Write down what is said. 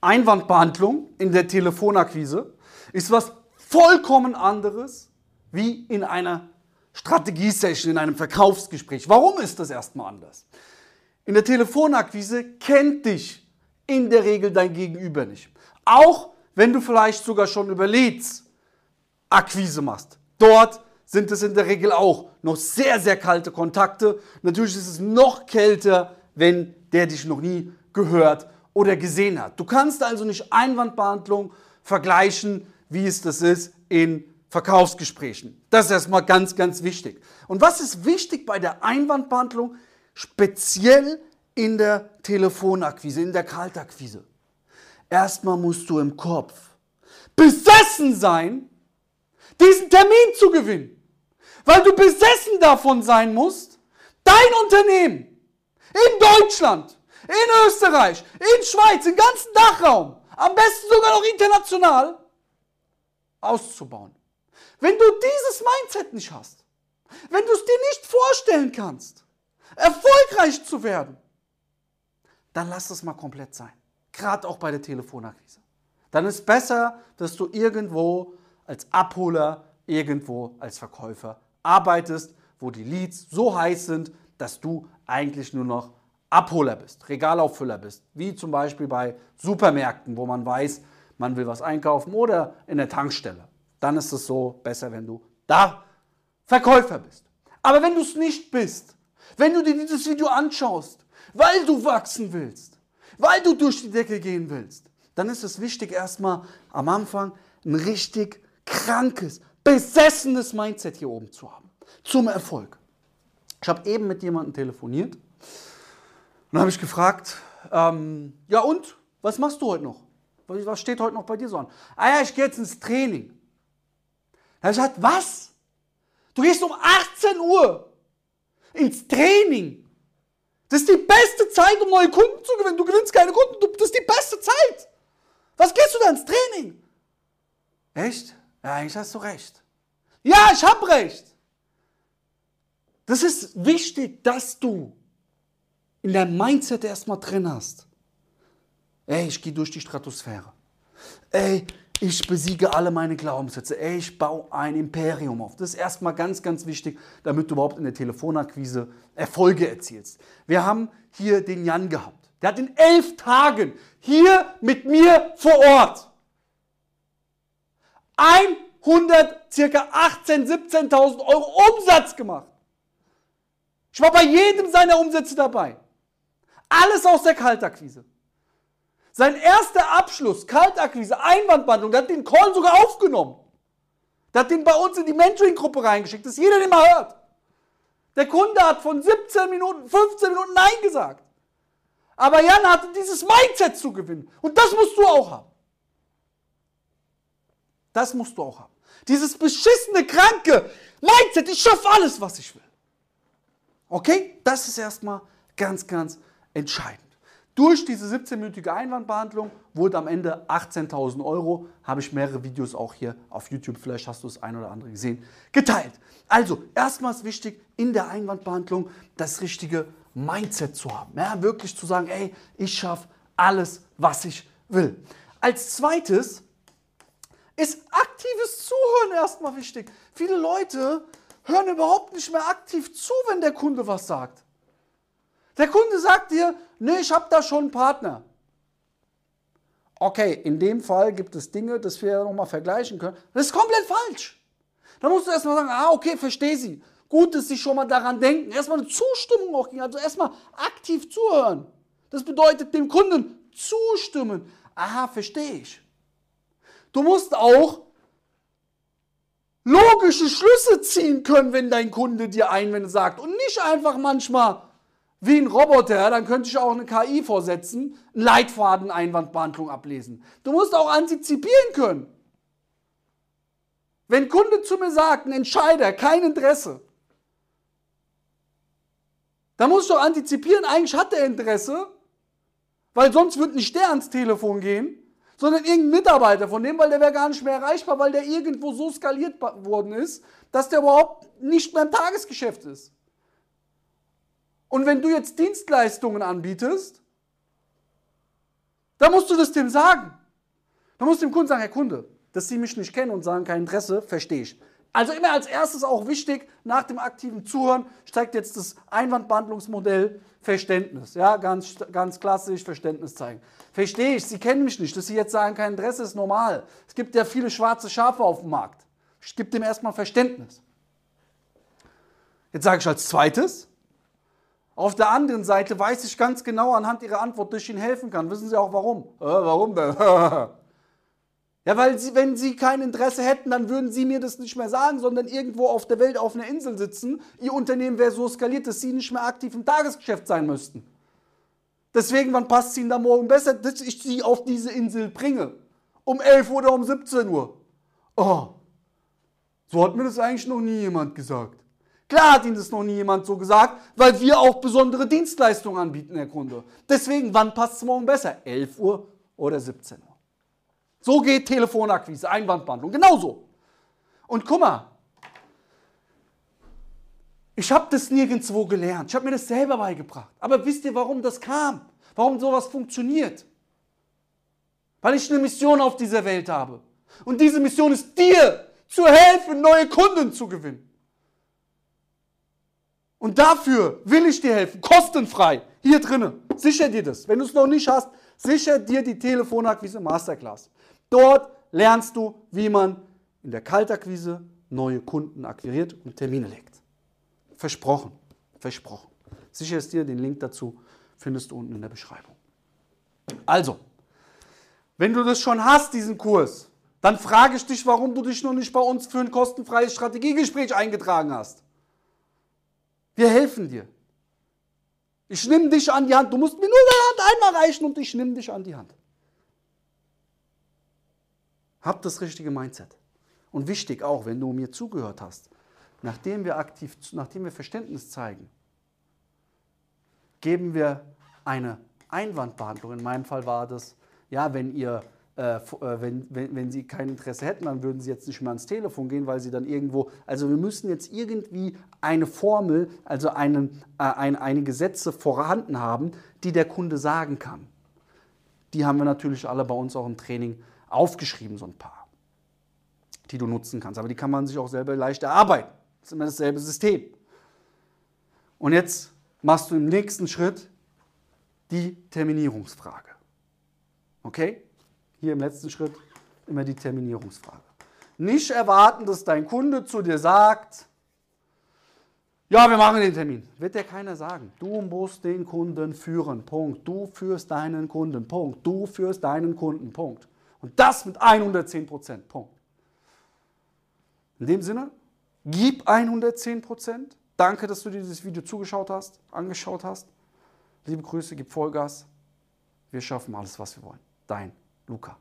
Einwandbehandlung in der Telefonakquise ist was vollkommen anderes wie in einer Strategiesession, in einem Verkaufsgespräch. Warum ist das erstmal anders? In der Telefonakquise kennt dich in der Regel dein Gegenüber nicht. Auch wenn du vielleicht sogar schon über Leads Akquise machst. Dort sind es in der Regel auch noch sehr, sehr kalte Kontakte. Natürlich ist es noch kälter, wenn der dich noch nie gehört oder gesehen hat. Du kannst also nicht Einwandbehandlung vergleichen, wie es das ist in Verkaufsgesprächen. Das ist erstmal ganz, ganz wichtig. Und was ist wichtig bei der Einwandbehandlung, speziell in der Telefonakquise, in der Kaltakquise? Erstmal musst du im Kopf besessen sein, diesen Termin zu gewinnen. Weil du besessen davon sein musst, dein Unternehmen in Deutschland, in Österreich, in Schweiz, im ganzen Dachraum, am besten sogar noch international, auszubauen. Wenn du dieses Mindset nicht hast, wenn du es dir nicht vorstellen kannst, erfolgreich zu werden, dann lass es mal komplett sein. Gerade auch bei der Telefonakquise. Dann ist besser, dass du irgendwo als Abholer, irgendwo als Verkäufer arbeitest, wo die Leads so heiß sind, dass du eigentlich nur noch Abholer bist, Regalauffüller bist, wie zum Beispiel bei Supermärkten, wo man weiß, man will was einkaufen oder in der Tankstelle dann ist es so besser, wenn du da Verkäufer bist. Aber wenn du es nicht bist, wenn du dir dieses Video anschaust, weil du wachsen willst, weil du durch die Decke gehen willst, dann ist es wichtig, erstmal am Anfang ein richtig krankes, besessenes Mindset hier oben zu haben. Zum Erfolg. Ich habe eben mit jemandem telefoniert und dann habe ich gefragt, ähm, ja und, was machst du heute noch? Was steht heute noch bei dir so an? Ah ja, ich gehe jetzt ins Training. Er hat gesagt, was? Du gehst um 18 Uhr ins Training. Das ist die beste Zeit, um neue Kunden zu gewinnen. Du gewinnst keine Kunden, das ist die beste Zeit. Was gehst du da ins Training? Echt? Ja, eigentlich hast du recht. Ja, ich habe recht. Das ist wichtig, dass du in deinem Mindset erstmal drin hast. Ey, ich gehe durch die Stratosphäre. Ey, ich besiege alle meine Glaubenssätze. Ey, ich baue ein Imperium auf. Das ist erstmal ganz, ganz wichtig, damit du überhaupt in der Telefonakquise Erfolge erzielst. Wir haben hier den Jan gehabt. Der hat in elf Tagen hier mit mir vor Ort 100, circa 18.000, 17.000 Euro Umsatz gemacht. Ich war bei jedem seiner Umsätze dabei. Alles aus der Kaltakquise. Sein erster Abschluss, Kaltakquise, Einwandbehandlung, der hat den Call sogar aufgenommen. Der hat den bei uns in die Mentoring-Gruppe reingeschickt, dass jeder den mal hört. Der Kunde hat von 17 Minuten, 15 Minuten Nein gesagt. Aber Jan hatte dieses Mindset zu gewinnen. Und das musst du auch haben. Das musst du auch haben. Dieses beschissene, kranke Mindset, ich schaffe alles, was ich will. Okay? Das ist erstmal ganz, ganz entscheidend. Durch diese 17-minütige Einwandbehandlung wurde am Ende 18.000 Euro, habe ich mehrere Videos auch hier auf YouTube, vielleicht hast du das ein oder andere gesehen, geteilt. Also, erstmals wichtig in der Einwandbehandlung das richtige Mindset zu haben. Ja, wirklich zu sagen, ey, ich schaffe alles, was ich will. Als zweites ist aktives Zuhören erstmal wichtig. Viele Leute hören überhaupt nicht mehr aktiv zu, wenn der Kunde was sagt. Der Kunde sagt dir, nee, ich habe da schon einen Partner. Okay, in dem Fall gibt es Dinge, das wir nochmal vergleichen können. Das ist komplett falsch. Da musst du erstmal sagen, ah, okay, verstehe sie. Gut, dass sie schon mal daran denken. Erstmal eine Zustimmung auch geben, also erstmal aktiv zuhören. Das bedeutet dem Kunden zustimmen. Aha, verstehe ich. Du musst auch logische Schlüsse ziehen können, wenn dein Kunde dir Einwände sagt und nicht einfach manchmal wie ein Roboter, dann könnte ich auch eine KI vorsetzen, einen Leitfaden Einwandbehandlung ablesen. Du musst auch antizipieren können. Wenn ein Kunde zu mir sagt, ein Entscheider, kein Interesse, dann muss ich doch antizipieren, eigentlich hat er Interesse, weil sonst wird nicht der ans Telefon gehen, sondern irgendein Mitarbeiter von dem, weil der wäre gar nicht mehr erreichbar, weil der irgendwo so skaliert worden ist, dass der überhaupt nicht mehr im Tagesgeschäft ist. Und wenn du jetzt Dienstleistungen anbietest, Da musst du das dem sagen. Da musst du dem Kunden sagen, Herr Kunde, dass Sie mich nicht kennen und sagen, kein Interesse, verstehe ich. Also immer als erstes auch wichtig, nach dem aktiven Zuhören steigt jetzt das Einwandbehandlungsmodell Verständnis. Ja, ganz, ganz klassisch Verständnis zeigen. Verstehe ich, Sie kennen mich nicht, dass Sie jetzt sagen, kein Interesse ist normal. Es gibt ja viele schwarze Schafe auf dem Markt. Ich gebe dem erstmal Verständnis. Jetzt sage ich als zweites, auf der anderen Seite weiß ich ganz genau anhand Ihrer Antwort, dass ich Ihnen helfen kann. Wissen Sie auch warum? Äh, warum denn? Ja, weil sie, wenn sie kein Interesse hätten, dann würden sie mir das nicht mehr sagen, sondern irgendwo auf der Welt auf einer Insel sitzen. Ihr Unternehmen wäre so skaliert, dass sie nicht mehr aktiv im Tagesgeschäft sein müssten. Deswegen, wann passt es Ihnen da morgen besser, dass ich Sie auf diese Insel bringe? Um 11 Uhr oder um 17 Uhr? Oh, so hat mir das eigentlich noch nie jemand gesagt. Klar hat Ihnen das noch nie jemand so gesagt, weil wir auch besondere Dienstleistungen anbieten, Herr Kunde. Deswegen, wann passt es morgen besser? 11 Uhr oder 17 Uhr? So geht Telefonakquise, Einwandbehandlung, genauso. Und guck mal, ich habe das nirgendwo gelernt. Ich habe mir das selber beigebracht. Aber wisst ihr, warum das kam? Warum sowas funktioniert? Weil ich eine Mission auf dieser Welt habe. Und diese Mission ist dir zu helfen, neue Kunden zu gewinnen. Und dafür will ich dir helfen, kostenfrei, hier drinnen. Sicher dir das. Wenn du es noch nicht hast, sicher dir die Telefonakquise Masterclass. Dort lernst du, wie man in der Kaltakquise neue Kunden akquiriert und Termine legt. Versprochen. Versprochen. Sicher ist dir, den Link dazu findest du unten in der Beschreibung. Also, wenn du das schon hast, diesen Kurs, dann frage ich dich, warum du dich noch nicht bei uns für ein kostenfreies Strategiegespräch eingetragen hast. Wir helfen dir. Ich nehme dich an die Hand. Du musst mir nur die Hand einmal reichen und ich nehme dich an die Hand. Hab das richtige Mindset. Und wichtig auch, wenn du mir zugehört hast, nachdem wir aktiv, nachdem wir Verständnis zeigen, geben wir eine Einwandbehandlung. In meinem Fall war das, ja, wenn ihr äh, äh, wenn, wenn, wenn sie kein Interesse hätten, dann würden sie jetzt nicht mehr ans Telefon gehen, weil sie dann irgendwo, also wir müssen jetzt irgendwie eine Formel, also einen, äh, ein, einige Sätze vorhanden haben, die der Kunde sagen kann. Die haben wir natürlich alle bei uns auch im Training aufgeschrieben, so ein paar, die du nutzen kannst. Aber die kann man sich auch selber leicht erarbeiten. Das ist immer dasselbe System. Und jetzt machst du im nächsten Schritt die Terminierungsfrage. Okay? Hier im letzten Schritt immer die Terminierungsfrage. Nicht erwarten, dass dein Kunde zu dir sagt, ja, wir machen den Termin. Wird dir keiner sagen. Du musst den Kunden führen. Punkt. Du führst deinen Kunden. Punkt. Du führst deinen Kunden. Punkt. Und das mit 110 Prozent. Punkt. In dem Sinne, gib 110 Prozent. Danke, dass du dir dieses Video zugeschaut hast, angeschaut hast. Liebe Grüße, gib Vollgas. Wir schaffen alles, was wir wollen. Dein Luka.